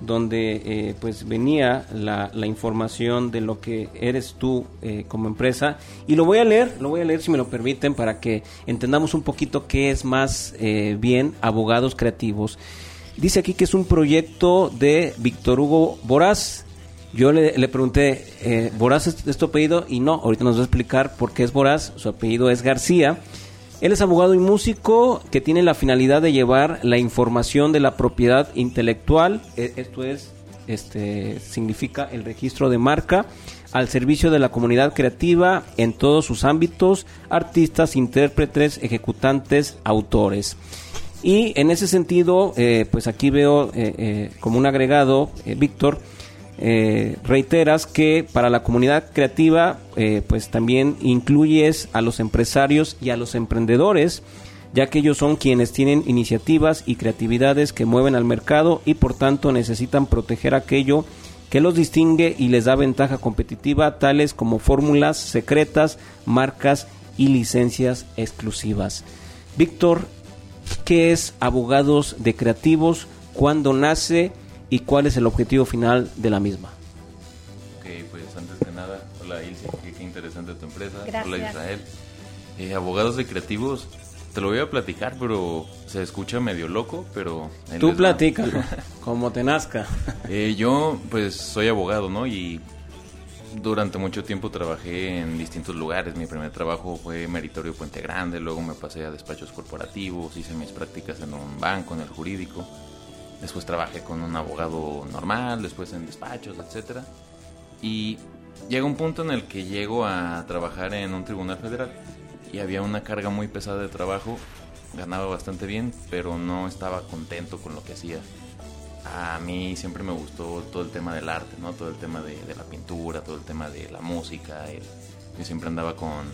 donde pues venía la, información de lo que eres tú como empresa y lo voy a leer, lo voy a leer si me lo permiten para que entendamos un poquito qué es más bien abogados creativos. Dice aquí que es un proyecto de Víctor Hugo Boraz, yo le, le pregunté, eh, ¿Boraz es, tu apellido? Y no, ahorita nos va a explicar por qué es Boraz. Su apellido es García. Él es abogado y músico que tiene la finalidad de llevar la información de la propiedad intelectual, e, esto es, este, significa el registro de marca, al servicio de la comunidad creativa en todos sus ámbitos, artistas, intérpretes, ejecutantes, autores. Y en ese sentido, eh, pues aquí veo eh, como un agregado, Víctor, eh, reiteras que para la comunidad creativa eh, pues también incluyes a los empresarios y a los emprendedores ya que ellos son quienes tienen iniciativas y creatividades que mueven al mercado y por tanto necesitan proteger aquello que los distingue y les da ventaja competitiva tales como fórmulas secretas, marcas y licencias exclusivas. Víctor, ¿qué es Abogados de Creativos? ¿Cuándo nace? Y cuál es el objetivo final de la misma. Ok, pues antes de nada, hola Ilse, qué, interesante tu empresa. Hola Israel. Eh, abogados de creativos, te lo voy a platicar, pero se escucha medio loco, pero... Tú platícalo, como te nazca. Eh, yo, pues, soy abogado, ¿no? Y durante mucho tiempo trabajé en distintos lugares. Mi primer trabajo fue Meritorio Puente Grande, luego me pasé a despachos corporativos, hice mis prácticas en un banco, en el jurídico. Después trabajé con un abogado normal, después en despachos, etc. Y llega un punto en el que llego a trabajar en un tribunal federal y había una carga muy pesada de trabajo. Ganaba bastante bien, pero no estaba contento con lo que hacía. A mí siempre me gustó todo el tema del arte, ¿no? Todo el tema de, la pintura, todo el tema de la música. yo siempre andaba con,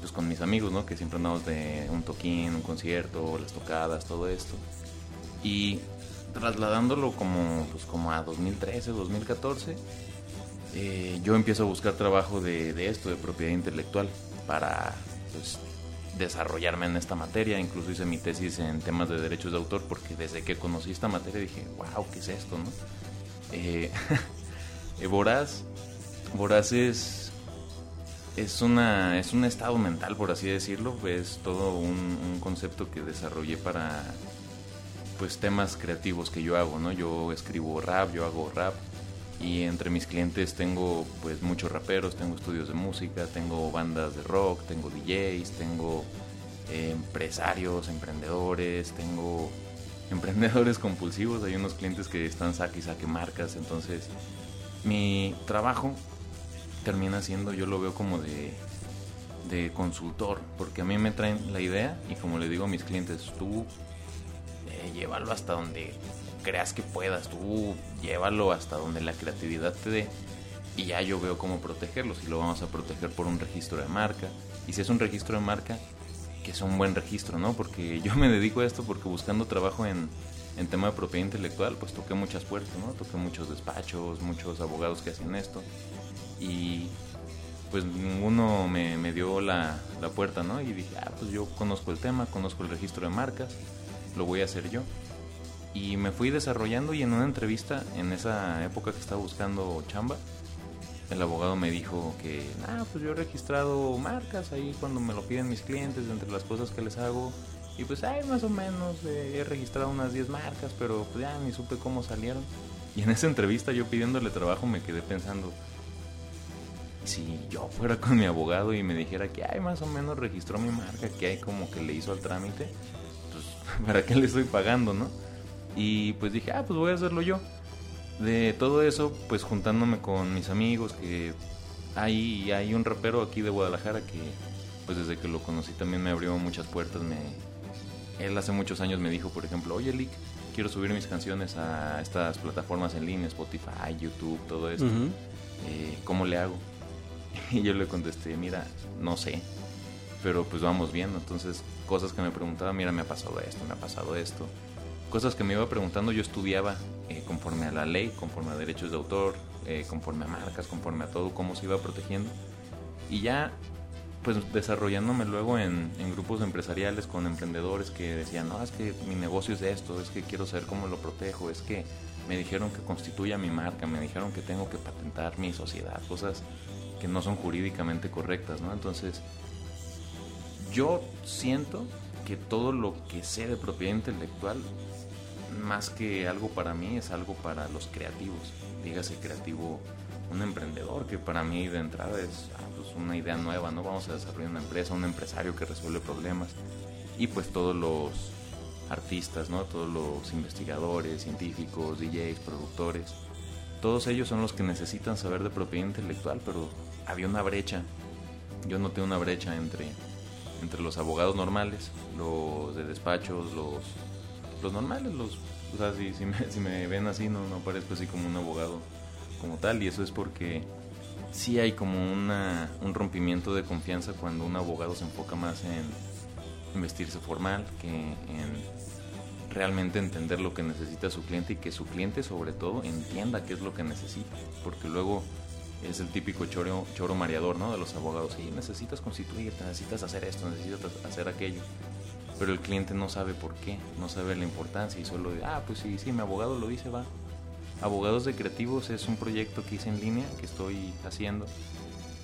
pues, con mis amigos, ¿no? Que siempre andamos de un toquín, un concierto, las tocadas, todo esto. Y trasladándolo como, pues como a 2013, 2014, eh, yo empiezo a buscar trabajo de, esto, de propiedad intelectual, para pues, desarrollarme en esta materia. Incluso hice mi tesis en temas de derechos de autor, porque desde que conocí esta materia dije, wow, ¿qué es esto? ¿no? Eh, eh, Voraz es, es, una, es un estado mental, por así decirlo, es todo un, un concepto que desarrollé para pues temas creativos que yo hago, ¿no? Yo escribo rap, yo hago rap y entre mis clientes tengo pues muchos raperos, tengo estudios de música, tengo bandas de rock, tengo DJs, tengo eh, empresarios, emprendedores, tengo emprendedores compulsivos, hay unos clientes que están saque y saque marcas, entonces mi trabajo termina siendo, yo lo veo como de, de consultor, porque a mí me traen la idea y como le digo a mis clientes, tú eh, llévalo hasta donde creas que puedas, tú llévalo hasta donde la creatividad te dé y ya yo veo cómo protegerlo, si lo vamos a proteger por un registro de marca y si es un registro de marca, que es un buen registro, ¿no? Porque yo me dedico a esto porque buscando trabajo en, en tema de propiedad intelectual, pues toqué muchas puertas, ¿no? Toqué muchos despachos, muchos abogados que hacen esto y pues ninguno me, me dio la, la, puerta, ¿no? Y dije, ah, pues yo conozco el tema, conozco el registro de marcas, lo voy a hacer yo. Y me fui desarrollando y en una entrevista, en esa época que estaba buscando chamba, el abogado me dijo que, ah, pues yo he registrado marcas ahí cuando me lo piden mis clientes, entre las cosas que les hago. Y pues, ay, más o menos eh, he registrado unas 10 marcas, pero pues ya ni supe cómo salieron. Y en esa entrevista yo pidiéndole trabajo me quedé pensando, si yo fuera con mi abogado y me dijera que, ay, más o menos registró mi marca, que hay como que le hizo el trámite, ¿para qué le estoy pagando, no? Y pues dije, ah, pues voy a hacerlo yo de todo eso, pues juntándome con mis amigos, que hay, hay un rapero aquí de Guadalajara que pues desde que lo conocí también me abrió muchas puertas. Me, él hace muchos años me dijo, por ejemplo, oye Lick, quiero subir mis canciones a estas plataformas en línea, Spotify, YouTube, todo esto. Eh, ¿Cómo le hago? Y yo le contesté, mira, no sé, pero pues vamos viendo. Entonces, cosas que me preguntaba, mira, me ha pasado esto, me ha pasado esto cosas que me iba preguntando yo estudiaba eh, conforme a la ley, conforme a derechos de autor, eh, conforme a marcas, conforme a todo, cómo se iba protegiendo. Y ya, pues desarrollándome luego en, grupos empresariales con emprendedores que decían, no, es que mi negocio es esto, es que quiero saber cómo lo protejo, es que me dijeron que constituya mi marca, me dijeron que tengo que patentar mi sociedad, cosas que no son jurídicamente correctas, ¿no? Entonces, yo siento que todo lo que sé de propiedad intelectual más que algo para mí, es algo para los creativos. Dígase creativo, un emprendedor, que para mí de entrada es ah, pues una idea nueva, ¿no? Vamos a desarrollar una empresa, un empresario que resuelve problemas. Y pues todos los artistas, ¿no? Todos los investigadores, científicos, DJs, productores. Todos ellos son los que necesitan saber de propiedad intelectual, pero había una brecha. Yo noté una brecha entre, entre los abogados normales, los de despachos, los los normales, los, o sea, si, si, me, si me ven así, no, no parezco así como un abogado como tal, y eso es porque sí hay como una, un rompimiento de confianza cuando un abogado se enfoca más en, vestirse formal que en realmente entender lo que necesita su cliente y que su cliente sobre todo entienda qué es lo que necesita, porque luego es el típico choro, choro mareador, ¿no? De los abogados, sí, necesitas constituirte, necesitas hacer esto, necesitas hacer aquello pero el cliente no sabe por qué, no sabe la importancia y solo de, ah, pues sí, sí, mi abogado lo dice, va. Abogados de Creativos es un proyecto que hice en línea, que estoy haciendo,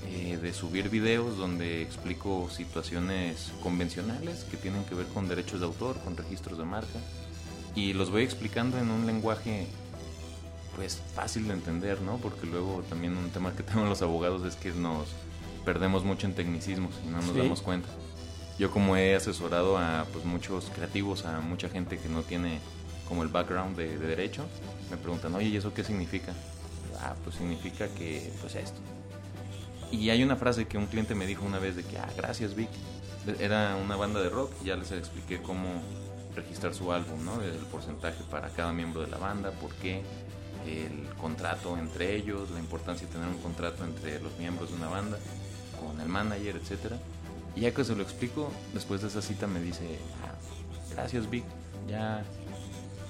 eh, de subir videos donde explico situaciones convencionales que tienen que ver con derechos de autor, con registros de marca, y los voy explicando en un lenguaje pues fácil de entender, ¿no? Porque luego también un tema que tenemos los abogados es que nos perdemos mucho en tecnicismos y no nos damos cuenta yo como he asesorado a pues, muchos creativos, a mucha gente que no tiene como el background de, derecho, me preguntan, oye, ¿y eso qué significa? Ah, pues significa que, pues esto. Y hay una frase que un cliente me dijo una vez de que, ah, gracias Vic. Era una banda de rock, ya les expliqué cómo registrar su álbum, ¿no? El porcentaje para cada miembro de la banda, por qué, el contrato entre ellos, la importancia de tener un contrato entre los miembros de una banda, con el manager, etcétera y ya que se lo explico, después de esa cita me dice, ah, gracias Vic, ya,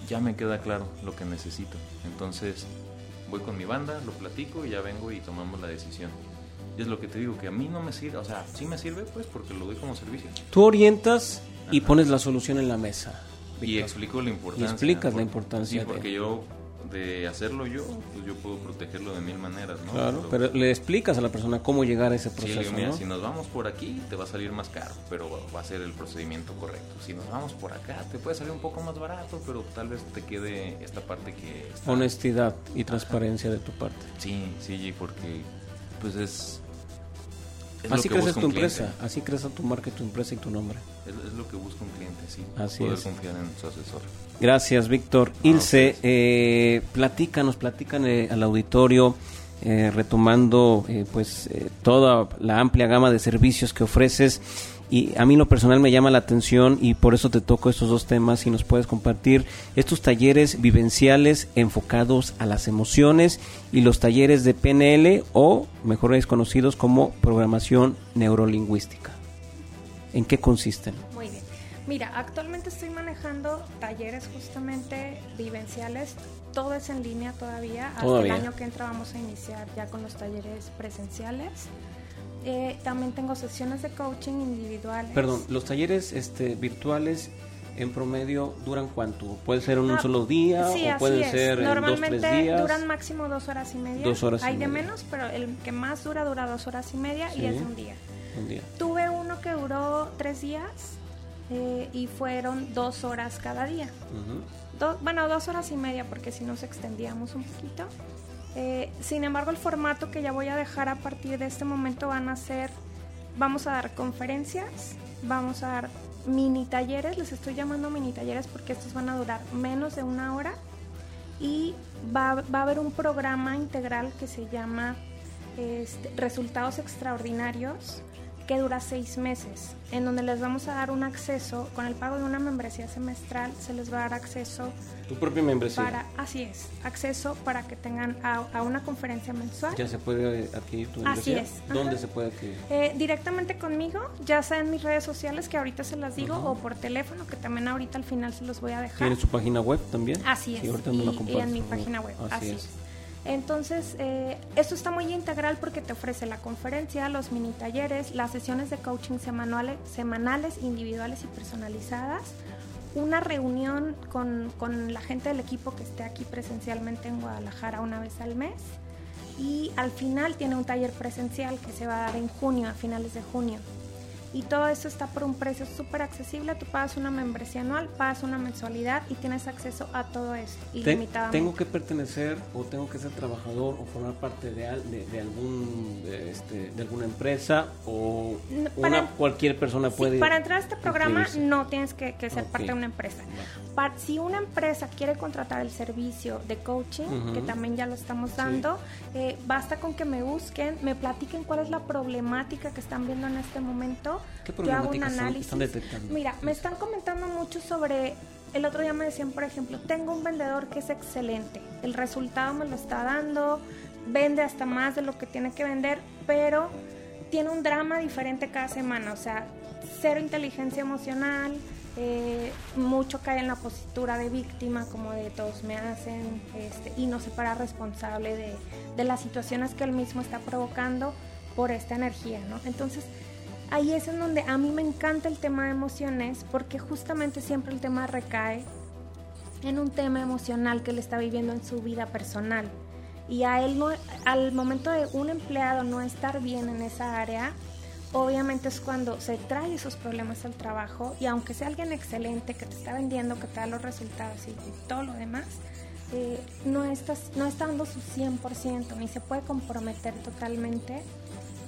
ya me queda claro lo que necesito. Entonces voy con mi banda, lo platico y ya vengo y tomamos la decisión. Y es lo que te digo, que a mí no me sirve, o sea, sí me sirve pues porque lo doy como servicio. Tú orientas y pones la solución en la mesa. Y explico la importancia. Y explicas la importancia. Sí, porque yo de hacerlo yo, pues yo puedo protegerlo de mil maneras, ¿no? Claro, pero, le explicas a la persona cómo llegar a ese proceso, Si nos vamos por aquí, te va a salir más caro, pero va a ser el procedimiento correcto. Si nos vamos por acá, te puede salir un poco más barato, pero tal vez te quede esta parte que... Honestidad y transparencia de tu parte. Sí, sí, porque pues es... Es así busca tu empresa, así crece tu marca, tu empresa y tu nombre. Es, es lo que busca un cliente, sí. Así poder es. confiar en su asesor. Gracias, Víctor. Ah, Ilse, ustedes. eh, platícanos, platican eh, al auditorio, eh, retomando eh, pues eh, toda la amplia gama de servicios que ofreces. Y a mí lo personal me llama la atención y por eso te toco estos dos temas y nos puedes compartir estos talleres vivenciales enfocados a las emociones y los talleres de PNL o mejor conocidos como programación neurolingüística. ¿En qué consisten? Muy bien. Mira, actualmente estoy manejando talleres justamente vivenciales. Todo es en línea todavía. Hasta Todavía. el año que entra vamos a iniciar ya con los talleres presenciales. Eh, también tengo sesiones de coaching individuales. Perdón, los talleres este, virtuales en promedio duran cuánto? ¿Puede ser en un Ah, solo día sí, o así puede es. ser en dos, tres días? duran máximo dos horas y media. Dos horas y Hay de media. menos, pero el que más dura dura dos horas y media Sí. y es un día. Un día. Tuve uno que duró tres días eh, y fueron dos horas cada día. Do- bueno, dos horas y media porque si nos extendíamos un poquito. Eh, sin embargo, el formato que ya voy a dejar a partir de este momento van a ser, vamos a dar conferencias, vamos a dar mini talleres, les estoy llamando mini talleres porque estos van a durar menos de una hora y va, a haber un programa integral que se llama este, Resultados Extraordinarios que dura seis meses, en donde les vamos a dar un acceso, con el pago de una membresía semestral, se les va a dar acceso Tu propia membresía. para, así es, acceso para que tengan a, a una conferencia mensual. Ya se puede adquirir tu Así membresía. es, ¿Dónde ajá. se puede adquirir? Eh, directamente conmigo, ya sea en mis redes sociales, que ahorita se las digo, Ajá. o por teléfono, que también ahorita al final se los voy a dejar. ¿Tienes su página web también? Así es. Sí, y- y, en mi página web. Así, Así, es. es. Entonces, eh, esto está muy integral porque te ofrece la conferencia, los mini talleres, las sesiones de coaching semanales, semanales individuales y personalizadas, una reunión con, con la gente del equipo que esté aquí presencialmente en Guadalajara una vez al mes. Y al final tiene un taller presencial que se va a dar en junio, a finales de junio. Y todo eso está por un precio súper accesible. Tú pagas una membresía anual, pagas una mensualidad y tienes acceso a todo esto Te- ilimitadamente. ¿Tengo que pertenecer o tengo que ser trabajador o formar parte de, de, de algún de, este, de alguna empresa o una cualquier persona Sí, puede para entrar a este programa no tienes que, que ser parte de una empresa. Si una empresa quiere contratar el servicio de coaching, que también ya lo estamos dando, eh, basta con que me busquen, me platiquen cuál es la problemática que están viendo en este momento. ¿Qué Yo hago un son- análisis. están? Mira, me están comentando mucho sobre. El otro día me decían, por ejemplo, tengo un vendedor que es excelente, el resultado me lo está dando, vende hasta más de lo que tiene que vender, pero tiene un drama diferente cada semana, o sea, cero inteligencia emocional, eh, mucho cae en la postura de víctima, como de todos me hacen, este, y no se para responsable de, de las situaciones que él mismo está provocando por esta energía, ¿no? Entonces, ahí es en donde a mí me encanta el tema de emociones, porque justamente siempre el tema recae en un tema emocional que él está viviendo en su vida personal. Y a él no, al momento de un empleado no estar bien en esa área, obviamente es cuando se trae esos problemas al trabajo y aunque sea alguien excelente que te está vendiendo, que te da los resultados y, todo lo demás, eh, no, estás, no está dando su 100% ni se puede comprometer totalmente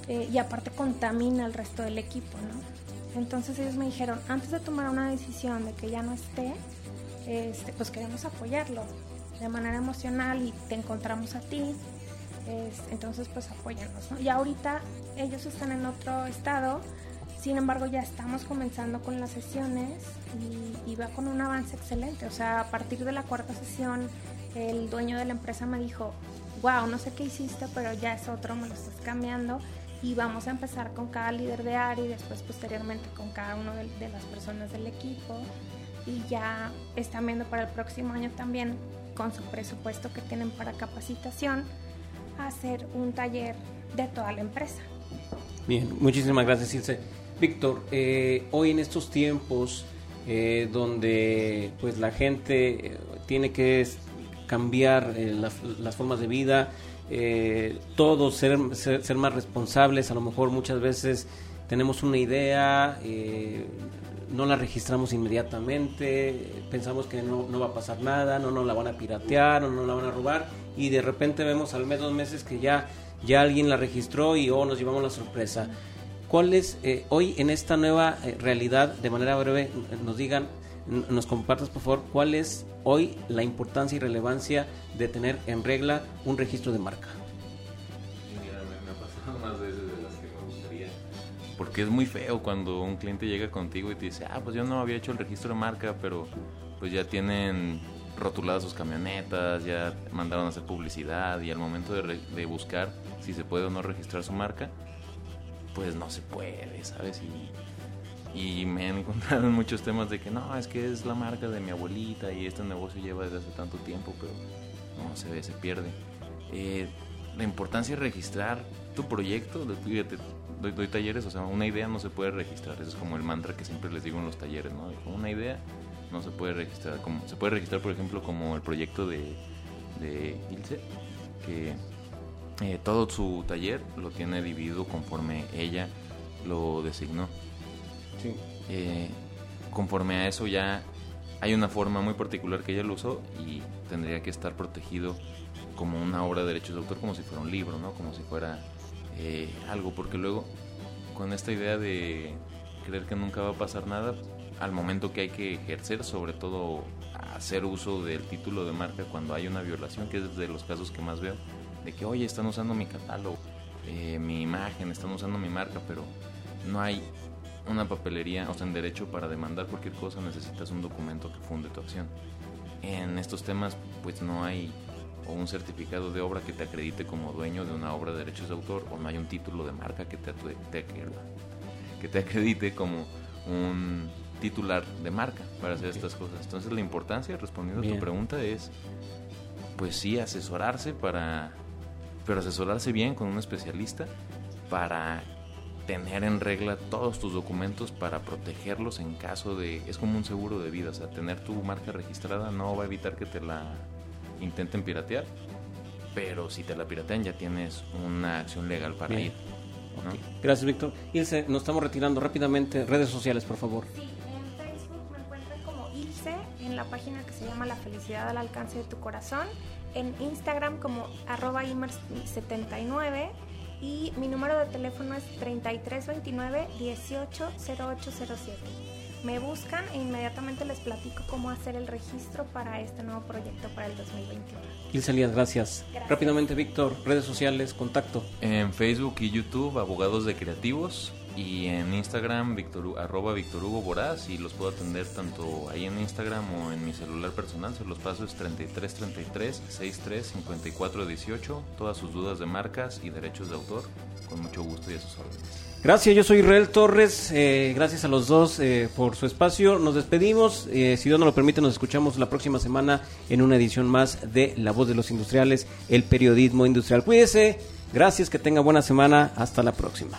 eh, y aparte contamina al resto del equipo, ¿no? Entonces ellos me dijeron, antes de tomar una decisión de que ya no esté, este, pues queremos apoyarlo de manera emocional y te encontramos a ti, es- entonces pues apóyanos, ¿no? Y ahorita ellos están en otro estado, sin embargo ya estamos comenzando con las sesiones y, va con un avance excelente, o sea, a partir de la cuarta sesión el dueño de la empresa me dijo, wow, no sé qué hiciste, pero ya es otro, me lo estás cambiando y vamos a empezar con cada líder de área y después posteriormente con cada uno de, de las personas del equipo y ya están viendo para el próximo año también con su presupuesto que tienen para capacitación hacer un taller de toda la empresa. Bien, muchísimas gracias, Ilse. Víctor, eh, hoy en estos tiempos eh, donde pues la gente eh, tiene que cambiar las, formas de vida, todos ser, más responsables, a lo mejor muchas veces tenemos una idea, no la registramos inmediatamente, pensamos que no, no va a pasar nada, no nos la van a piratear, no nos la van a robar y de repente vemos al mes, dos meses que ya, ya alguien la registró y oh, nos llevamos la sorpresa. ¿cuál es eh, hoy en esta nueva eh, realidad, de manera breve, nos digan, nos compartas por favor, cuál es hoy la importancia y relevancia de tener en regla un registro de marca? Me, ha pasado más veces de las que me gustaría. Porque es muy feo cuando un cliente llega contigo y te dice, ah, pues yo no había hecho el registro de marca, pero pues ya tienen rotuladas sus camionetas, ya mandaron a hacer publicidad y al momento de, de buscar si se puede o no registrar su marca, pues no se puede, ¿sabes? Y, y me han encontrado en muchos temas de que no, es que es la marca de mi abuelita y este negocio lleva desde hace tanto tiempo, pero no se ve, se pierde. Eh, la importancia de registrar tu proyecto, fíjate, doy, talleres, o sea, una idea no se puede registrar, ese es como el mantra que siempre les digo en los talleres, ¿no? Una idea no se puede registrar, como, se puede registrar, por ejemplo, como el proyecto de, de Ilse, que eh, todo su taller lo tiene dividido conforme ella lo designó. Sí. Eh, conforme a eso ya hay una forma muy particular que ella lo usó y tendría que estar protegido como una obra de derechos de autor, como si fuera un libro, ¿no? Como si fuera eh, algo, porque luego con esta idea de creer que nunca va a pasar nada, al momento que hay que ejercer, sobre todo hacer uso del título de marca cuando hay una violación, que es de los casos que más veo, de que, oye, están usando mi catálogo, eh, mi imagen, están usando mi marca, pero no hay una papelería, o sea, en derecho para demandar cualquier cosa necesitas un documento que funde tu acción. En estos temas, pues no hay o un certificado de obra que te acredite como dueño de una obra de derechos de autor, o no hay un título de marca que te, te, que te acredite como un titular de marca para hacer estas cosas. Entonces la importancia, respondiendo a tu pregunta, es pues sí asesorarse para pero asesorarse bien con un especialista para tener en regla todos tus documentos para protegerlos en caso de es como un seguro de vida, o sea, tener tu marca registrada no va a evitar que te la intenten piratear, pero si te la piratean ya tienes una acción legal para ir. Gracias, Víctor. Ilse, nos estamos retirando rápidamente. Redes sociales, por favor. Sí, en Facebook me encuentran como Ilse, en la página que se llama La felicidad al alcance de tu corazón, en Instagram como arroba 79 y mi número de teléfono es 3329 180807. Me buscan e inmediatamente les platico cómo hacer el registro para este nuevo proyecto para el 2021. Ilse Elías, gracias. gracias. Rápidamente, Víctor, redes sociales, contacto. En Facebook y YouTube, Abogados de Creativos y en Instagram Victor, arroba Víctor Hugo Boraz y los puedo atender tanto ahí en Instagram o en mi celular personal, se los paso es 3333 63 54 18, todas sus dudas de marcas y derechos de autor, con mucho gusto y a sus órdenes. Gracias, yo soy Israel Torres, eh, gracias a los dos eh, por su espacio, nos despedimos, eh, si Dios nos lo permite nos escuchamos la próxima semana en una edición más de La Voz de los Industriales, el periodismo industrial. Cuídese, gracias, que tenga buena semana, hasta la próxima.